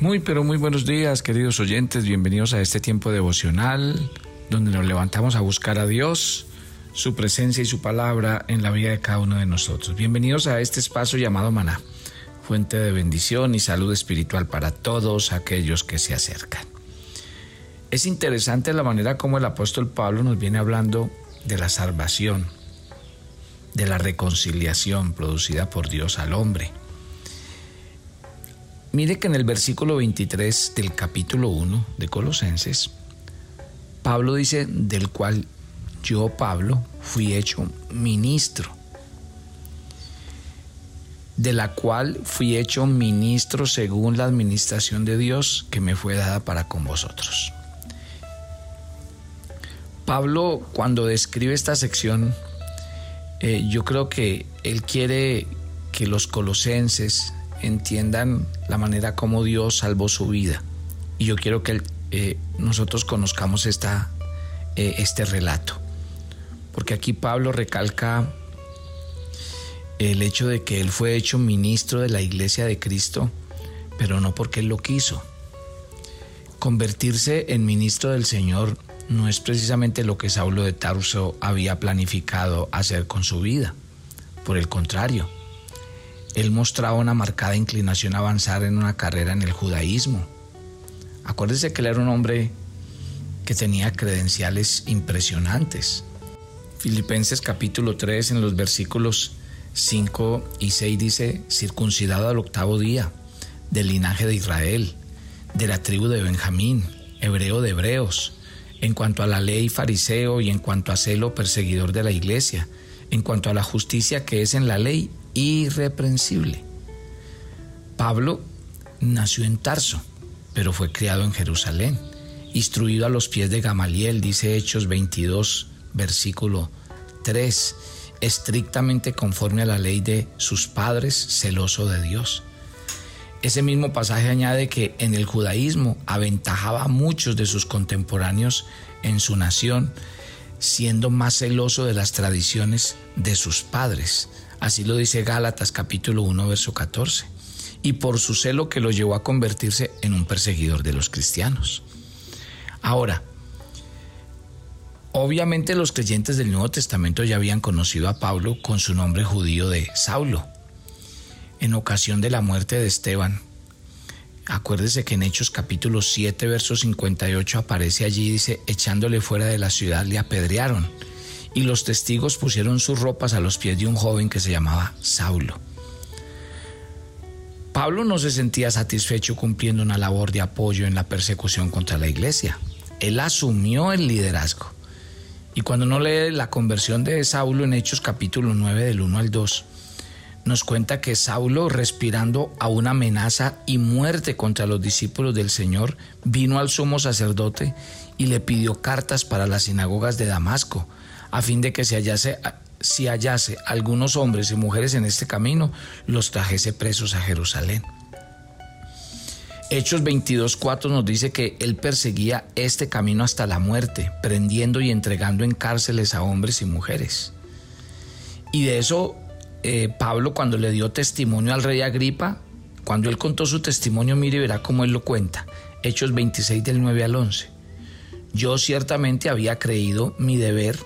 Muy, pero muy buenos días, queridos oyentes. Bienvenidos a este tiempo devocional donde nos levantamos a buscar a Dios, su presencia y su palabra en la vida de cada uno de nosotros. Bienvenidos a este espacio llamado Maná, fuente de bendición y salud espiritual para todos aquellos que se acercan. Es interesante la manera como el apóstol Pablo nos viene hablando de la salvación, de la reconciliación producida por Dios al hombre Mire que en el versículo 23 del capítulo 1 de Colosenses, Pablo dice, del cual yo, Pablo, fui hecho ministro, de la cual fui hecho ministro según la administración de Dios que me fue dada para con vosotros. Pablo, cuando describe esta sección, eh, yo creo que él quiere que los colosenses entiendan la manera como Dios salvó su vida. Y yo quiero que eh, nosotros conozcamos esta, eh, este relato. Porque aquí Pablo recalca el hecho de que él fue hecho ministro de la iglesia de Cristo, pero no porque él lo quiso. Convertirse en ministro del Señor no es precisamente lo que Saulo de Tarso había planificado hacer con su vida. Por el contrario, él mostraba una marcada inclinación a avanzar en una carrera en el judaísmo. Acuérdese que él era un hombre que tenía credenciales impresionantes. Filipenses capítulo 3 en los versículos 5 y 6 dice, circuncidado al octavo día, del linaje de Israel, de la tribu de Benjamín, hebreo de hebreos, en cuanto a la ley fariseo y en cuanto a celo perseguidor de la iglesia, en cuanto a la justicia que es en la ley, irreprensible. Pablo nació en Tarso, pero fue criado en Jerusalén, instruido a los pies de Gamaliel, dice Hechos 22, versículo 3, estrictamente conforme a la ley de sus padres, celoso de Dios. Ese mismo pasaje añade que en el judaísmo aventajaba a muchos de sus contemporáneos en su nación, siendo más celoso de las tradiciones de sus padres, Así lo dice Gálatas capítulo 1, verso 14. Y por su celo que lo llevó a convertirse en un perseguidor de los cristianos. Ahora, obviamente los creyentes del Nuevo Testamento ya habían conocido a Pablo con su nombre judío de Saulo. En ocasión de la muerte de Esteban, Acuérdese que en Hechos capítulo 7, verso 58 aparece allí, dice, echándole fuera de la ciudad le apedrearon y los testigos pusieron sus ropas a los pies de un joven que se llamaba Saulo. Pablo no se sentía satisfecho cumpliendo una labor de apoyo en la persecución contra la iglesia. Él asumió el liderazgo. Y cuando uno lee la conversión de Saulo en Hechos capítulo 9 del 1 al 2, nos cuenta que Saulo, respirando a una amenaza y muerte contra los discípulos del Señor, vino al sumo sacerdote y le pidió cartas para las sinagogas de Damasco, a fin de que si hallase, si hallase algunos hombres y mujeres en este camino, los trajese presos a Jerusalén. Hechos 22.4 nos dice que él perseguía este camino hasta la muerte, prendiendo y entregando en cárceles a hombres y mujeres. Y de eso eh, Pablo cuando le dio testimonio al rey Agripa, cuando él contó su testimonio, mire verá cómo él lo cuenta. Hechos 26 del 9 al 11. Yo ciertamente había creído mi deber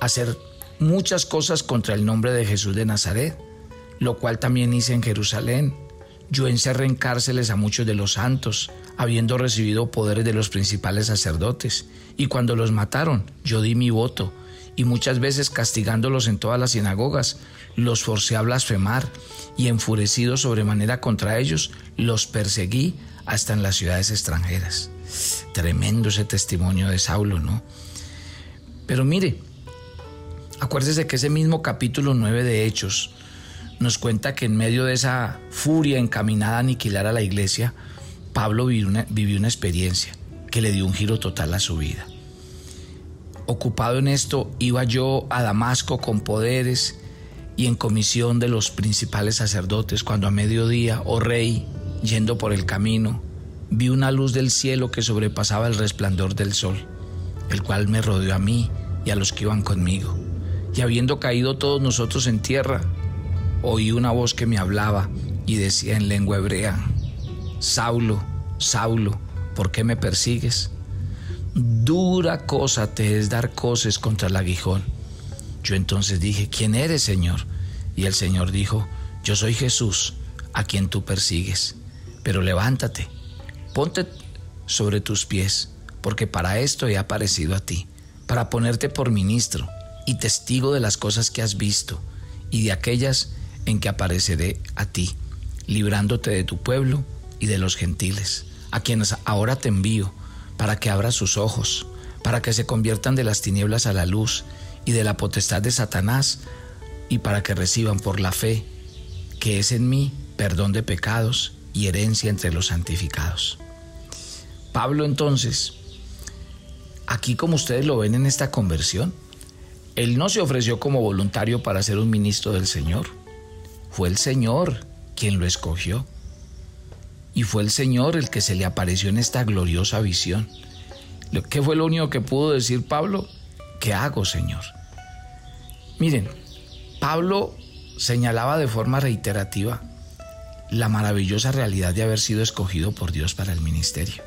hacer muchas cosas contra el nombre de Jesús de Nazaret, lo cual también hice en Jerusalén. Yo encerré en cárceles a muchos de los santos, habiendo recibido poderes de los principales sacerdotes, y cuando los mataron, yo di mi voto, y muchas veces castigándolos en todas las sinagogas, los forcé a blasfemar, y enfurecido sobremanera contra ellos, los perseguí hasta en las ciudades extranjeras. Tremendo ese testimonio de Saulo, ¿no? Pero mire, Acuérdese que ese mismo capítulo 9 de Hechos nos cuenta que en medio de esa furia encaminada a aniquilar a la iglesia, Pablo vivió una, vivió una experiencia que le dio un giro total a su vida. Ocupado en esto, iba yo a Damasco con poderes y en comisión de los principales sacerdotes, cuando a mediodía, oh rey, yendo por el camino, vi una luz del cielo que sobrepasaba el resplandor del sol, el cual me rodeó a mí y a los que iban conmigo y habiendo caído todos nosotros en tierra, oí una voz que me hablaba y decía en lengua hebrea, Saulo, Saulo, ¿por qué me persigues? Dura cosa te es dar coces contra el aguijón. Yo entonces dije, ¿quién eres, Señor? Y el Señor dijo, yo soy Jesús, a quien tú persigues. Pero levántate, ponte sobre tus pies, porque para esto he aparecido a ti, para ponerte por ministro y testigo de las cosas que has visto y de aquellas en que apareceré a ti, librándote de tu pueblo y de los gentiles, a quienes ahora te envío, para que abras sus ojos, para que se conviertan de las tinieblas a la luz y de la potestad de Satanás, y para que reciban por la fe que es en mí perdón de pecados y herencia entre los santificados. Pablo entonces, aquí como ustedes lo ven en esta conversión, él no se ofreció como voluntario para ser un ministro del Señor. Fue el Señor quien lo escogió. Y fue el Señor el que se le apareció en esta gloriosa visión. ¿Qué fue lo único que pudo decir Pablo? ¿Qué hago, Señor? Miren, Pablo señalaba de forma reiterativa la maravillosa realidad de haber sido escogido por Dios para el ministerio.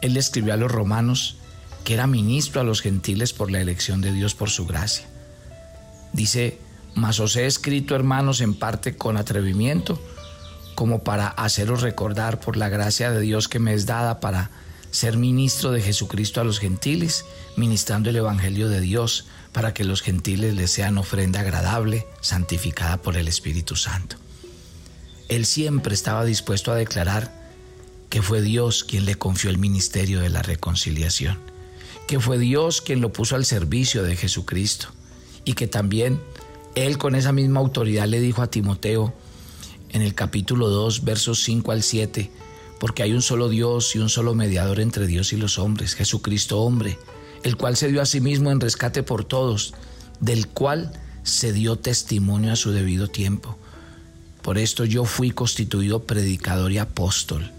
Él escribió a los romanos que era ministro a los gentiles por la elección de Dios por su gracia. Dice, mas os he escrito hermanos en parte con atrevimiento, como para haceros recordar por la gracia de Dios que me es dada para ser ministro de Jesucristo a los gentiles, ministrando el Evangelio de Dios, para que los gentiles les sean ofrenda agradable, santificada por el Espíritu Santo. Él siempre estaba dispuesto a declarar que fue Dios quien le confió el ministerio de la reconciliación que fue Dios quien lo puso al servicio de Jesucristo y que también Él con esa misma autoridad le dijo a Timoteo en el capítulo 2, versos 5 al 7, porque hay un solo Dios y un solo mediador entre Dios y los hombres, Jesucristo hombre, el cual se dio a sí mismo en rescate por todos, del cual se dio testimonio a su debido tiempo. Por esto yo fui constituido predicador y apóstol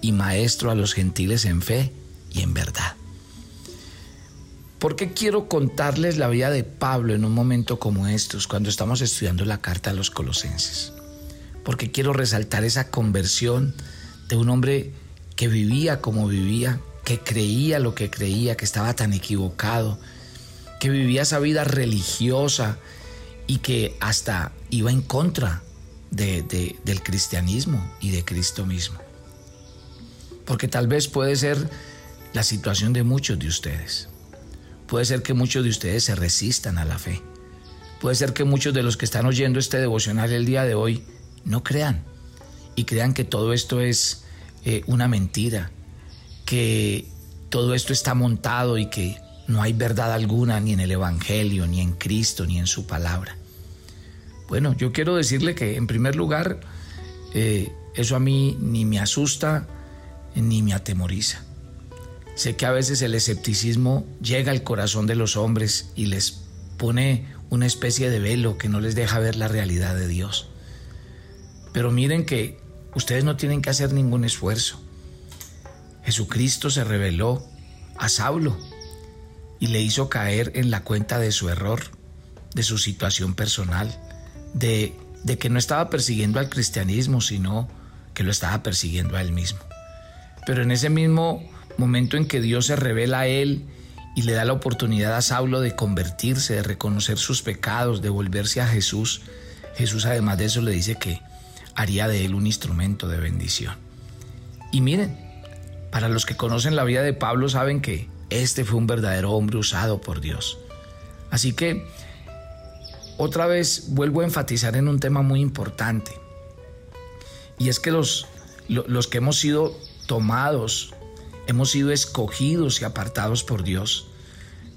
y maestro a los gentiles en fe y en verdad. ¿Por qué quiero contarles la vida de Pablo en un momento como estos, cuando estamos estudiando la carta a los colosenses? Porque quiero resaltar esa conversión de un hombre que vivía como vivía, que creía lo que creía, que estaba tan equivocado, que vivía esa vida religiosa y que hasta iba en contra del cristianismo y de Cristo mismo. Porque tal vez puede ser la situación de muchos de ustedes. Puede ser que muchos de ustedes se resistan a la fe. Puede ser que muchos de los que están oyendo este devocional el día de hoy no crean y crean que todo esto es eh, una mentira, que todo esto está montado y que no hay verdad alguna ni en el Evangelio, ni en Cristo, ni en su palabra. Bueno, yo quiero decirle que en primer lugar, eh, eso a mí ni me asusta ni me atemoriza. Sé que a veces el escepticismo llega al corazón de los hombres y les pone una especie de velo que no les deja ver la realidad de Dios. Pero miren que ustedes no tienen que hacer ningún esfuerzo. Jesucristo se reveló a Saulo y le hizo caer en la cuenta de su error, de su situación personal, de, de que no estaba persiguiendo al cristianismo, sino que lo estaba persiguiendo a él mismo. Pero en ese mismo momento en que Dios se revela a él y le da la oportunidad a Saulo de convertirse, de reconocer sus pecados, de volverse a Jesús, Jesús además de eso le dice que haría de él un instrumento de bendición. Y miren, para los que conocen la vida de Pablo saben que este fue un verdadero hombre usado por Dios. Así que, otra vez vuelvo a enfatizar en un tema muy importante. Y es que los, los que hemos sido tomados hemos sido escogidos y apartados por Dios,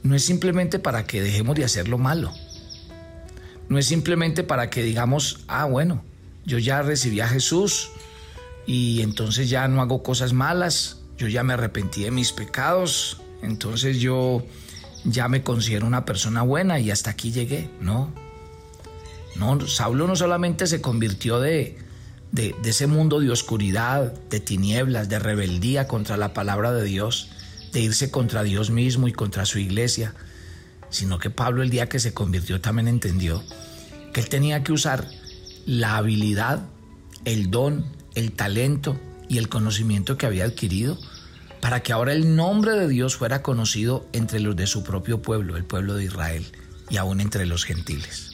no es simplemente para que dejemos de hacer lo malo. No es simplemente para que digamos, ah, bueno, yo ya recibí a Jesús y entonces ya no hago cosas malas, yo ya me arrepentí de mis pecados, entonces yo ya me considero una persona buena y hasta aquí llegué. No, no, Saulo no solamente se convirtió de, ese mundo de oscuridad, de tinieblas, de rebeldía contra la palabra de Dios, de irse contra Dios mismo y contra su iglesia, sino que Pablo el día que se convirtió también entendió que él tenía que usar la habilidad, el don, el talento y el conocimiento que había adquirido para que ahora el nombre de Dios fuera conocido entre los de su propio pueblo, el pueblo de Israel, y aún entre los gentiles.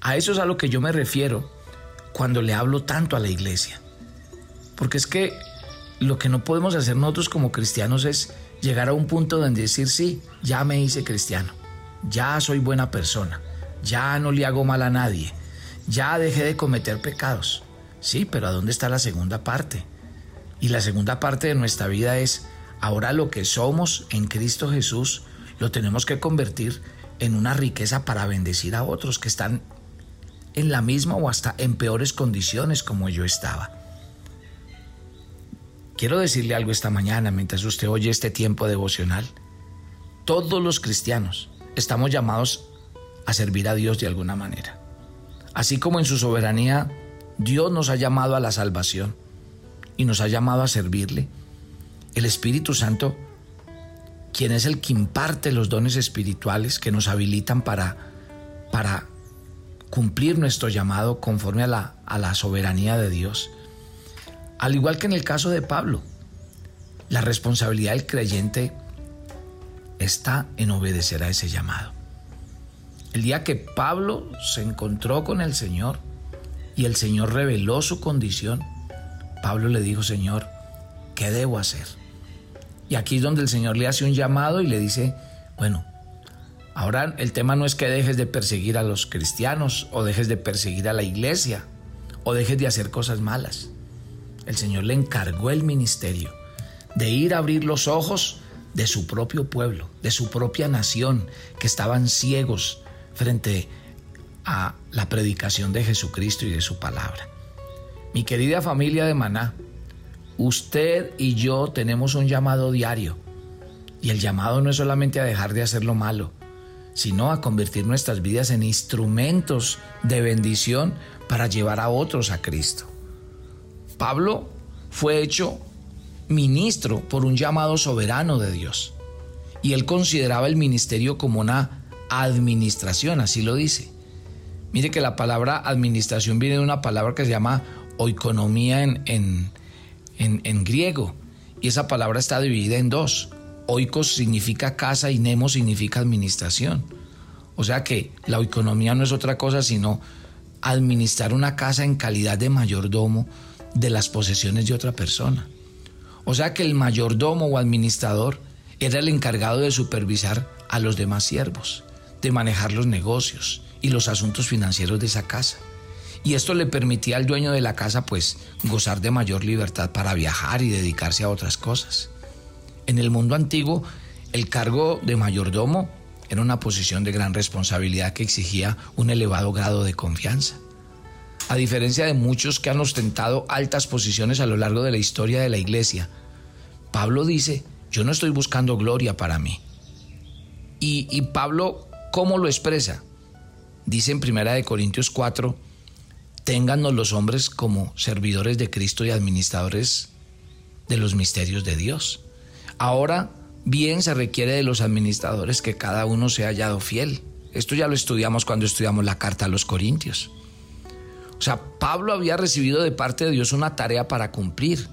A eso es a lo que yo me refiero cuando le hablo tanto a la iglesia. Porque es que lo que no podemos hacer nosotros como cristianos es llegar a un punto donde decir, sí, ya me hice cristiano, ya soy buena persona, ya no le hago mal a nadie, ya dejé de cometer pecados. Sí, pero ¿a dónde está la segunda parte? Y la segunda parte de nuestra vida es, ahora lo que somos en Cristo Jesús, lo tenemos que convertir en una riqueza para bendecir a otros que están en la misma o hasta en peores condiciones como yo estaba. Quiero decirle algo esta mañana mientras usted oye este tiempo devocional. Todos los cristianos estamos llamados a servir a Dios de alguna manera. Así como en su soberanía Dios nos ha llamado a la salvación y nos ha llamado a servirle, el Espíritu Santo, quien es el que imparte los dones espirituales que nos habilitan para, para cumplir nuestro llamado conforme a la, a la soberanía de Dios. Al igual que en el caso de Pablo, la responsabilidad del creyente está en obedecer a ese llamado. El día que Pablo se encontró con el Señor y el Señor reveló su condición, Pablo le dijo, Señor, ¿qué debo hacer? Y aquí es donde el Señor le hace un llamado y le dice, bueno, Ahora el tema no es que dejes de perseguir a los cristianos o dejes de perseguir a la iglesia o dejes de hacer cosas malas. El Señor le encargó el ministerio de ir a abrir los ojos de su propio pueblo, de su propia nación, que estaban ciegos frente a la predicación de Jesucristo y de su palabra. Mi querida familia de Maná, usted y yo tenemos un llamado diario. Y el llamado no es solamente a dejar de hacer lo malo, sino a convertir nuestras vidas en instrumentos de bendición para llevar a otros a Cristo. Pablo fue hecho ministro por un llamado soberano de Dios y él consideraba el ministerio como una administración, así lo dice. Mire que la palabra administración viene de una palabra que se llama oikonomía en, en, en griego y esa palabra está dividida en dos Oikos significa casa y Nemo significa administración. O sea que la economía no es otra cosa sino administrar una casa en calidad de mayordomo de las posesiones de otra persona. O sea que el mayordomo o administrador era el encargado de supervisar a los demás siervos, de manejar los negocios y los asuntos financieros de esa casa. Y esto le permitía al dueño de la casa pues gozar de mayor libertad para viajar y dedicarse a otras cosas. En el mundo antiguo, el cargo de mayordomo era una posición de gran responsabilidad que exigía un elevado grado de confianza. A diferencia de muchos que han ostentado altas posiciones a lo largo de la historia de la iglesia, Pablo dice, yo no estoy buscando gloria para mí. Y, Pablo, ¿cómo lo expresa? Dice en 1 Corintios 4, téngannos los hombres como servidores de Cristo y administradores de los misterios de Dios. Ahora bien se requiere de los administradores que cada uno se haya hallado fiel. Esto ya lo estudiamos cuando estudiamos la carta a los Corintios. O sea, Pablo había recibido de parte de Dios una tarea para cumplir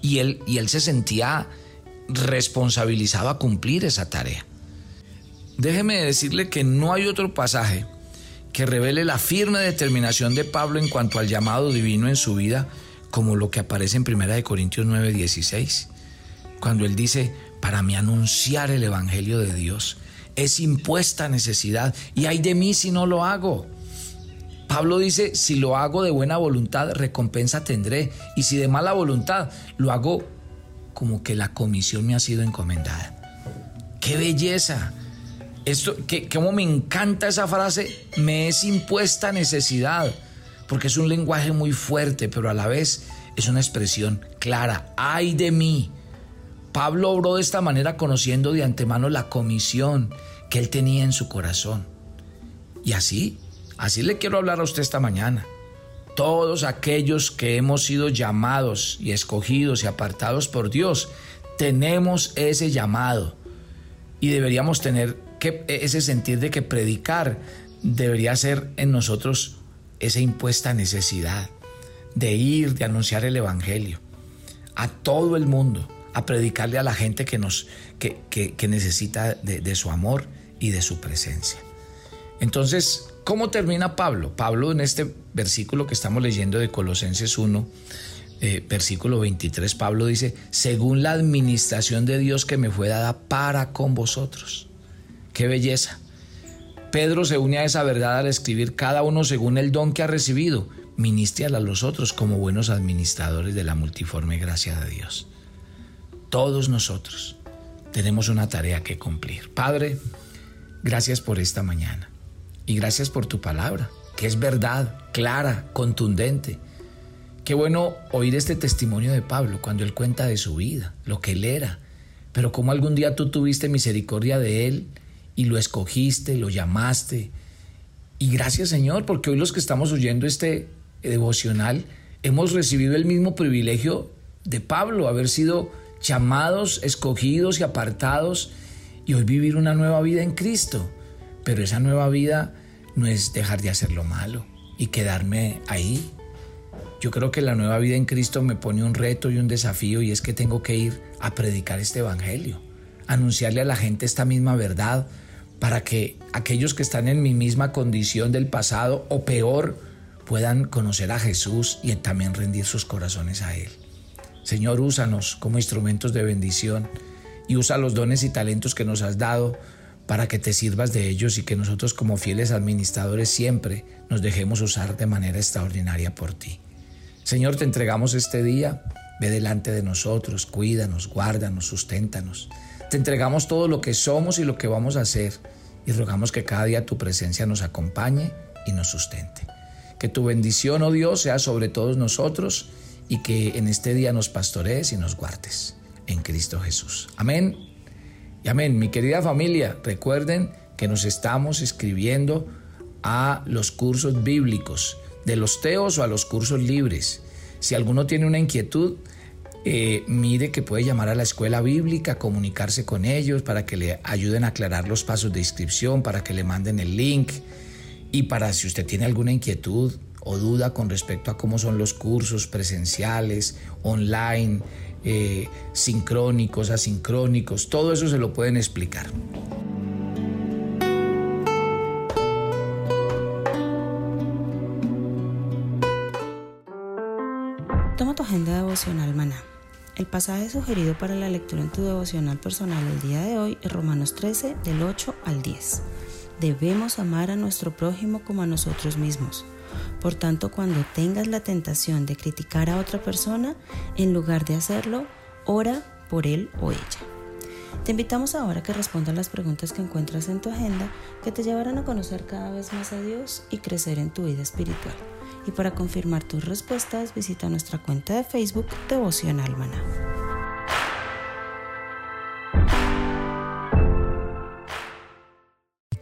y él, y él se sentía responsabilizado a cumplir esa tarea. Déjeme decirle que no hay otro pasaje que revele la firme determinación de Pablo en cuanto al llamado divino en su vida como lo que aparece en 1 Corintios 9:16 cuando él dice, para mí anunciar el Evangelio de Dios es impuesta necesidad y hay de mí si no lo hago. Pablo dice, si lo hago de buena voluntad, recompensa tendré, y si de mala voluntad, lo hago como que la comisión me ha sido encomendada. ¡Qué belleza! Esto, que, como me encanta esa frase, me es impuesta necesidad, porque es un lenguaje muy fuerte, pero a la vez es una expresión clara. ¡Ay de mí! Pablo obró de esta manera conociendo de antemano la comisión que él tenía en su corazón. Y así, así le quiero hablar a usted esta mañana. Todos aquellos que hemos sido llamados y escogidos y apartados por Dios, tenemos ese llamado y deberíamos tener que, ese sentir de que predicar debería ser en nosotros esa impuesta necesidad de ir, de anunciar el Evangelio. a todo el mundo, a predicarle a la gente que, nos, que, que, necesita de, su amor y de su presencia. Entonces, ¿cómo termina Pablo? Pablo en este versículo que estamos leyendo de Colosenses 1, eh, versículo 23, Pablo dice, según la administración de Dios que me fue dada para con vosotros. Qué belleza. Pedro se une a esa verdad al escribir cada uno según el don que ha recibido, ministre a los otros como buenos administradores de la multiforme gracia de Dios. Todos nosotros tenemos una tarea que cumplir. Padre, gracias por esta mañana y gracias por tu palabra, que es verdad, clara, contundente Qué bueno oír este testimonio de Pablo cuando él cuenta de su vida, lo que él era, pero cómo algún día tú tuviste misericordia de él y lo escogiste, lo llamaste. Y gracias Señor, porque hoy los que estamos oyendo este devocional hemos recibido el mismo privilegio de Pablo, haber sido llamados, escogidos y apartados y hoy vivir una nueva vida en Cristo. Pero esa nueva vida no es dejar de hacer lo malo y quedarme ahí, yo creo que la nueva vida en Cristo me pone un reto y un desafío y es que tengo que ir a predicar este Evangelio, anunciarle a la gente esta misma verdad para que aquellos que están en mi misma condición del pasado o peor puedan conocer a Jesús y también rendir sus corazones a Él. Señor, úsanos como instrumentos de bendición y usa los dones y talentos que nos has dado para que te sirvas de ellos y que nosotros como fieles administradores siempre nos dejemos usar de manera extraordinaria por ti. Señor, te entregamos este día. Ve delante de nosotros, cuídanos, guárdanos, susténtanos. Te entregamos todo lo que somos y lo que vamos a hacer y rogamos que cada día tu presencia nos acompañe y nos sustente. Que tu bendición, oh Dios, sea sobre todos nosotros y que en este día nos pastorees y nos guardes. En Cristo Jesús. Amén. Y amén. Mi querida familia, recuerden que nos estamos escribiendo a los cursos bíblicos de los teos o a los cursos libres. Si alguno tiene una inquietud, eh, mire que puede llamar a la escuela bíblica, comunicarse con ellos para que le ayuden a aclarar los pasos de inscripción, para que le manden el link y para si usted tiene alguna inquietud o duda con respecto a cómo son los cursos presenciales, online, eh, sincrónicos, asincrónicos, todo eso se lo pueden explicar. Toma tu agenda devocional maná. El pasaje sugerido para la lectura en tu devocional personal el día de hoy es Romanos 13 del 8 al 10. Debemos amar a nuestro prójimo como a nosotros mismos. Por tanto, cuando tengas la tentación de criticar a otra persona, en lugar de hacerlo, ora por él o ella. Te invitamos ahora a que respondas las preguntas que encuentras en tu agenda que te llevarán a conocer cada vez más a Dios y crecer en tu vida espiritual y para confirmar tus respuestas visita nuestra cuenta de Facebook Devocional Maná.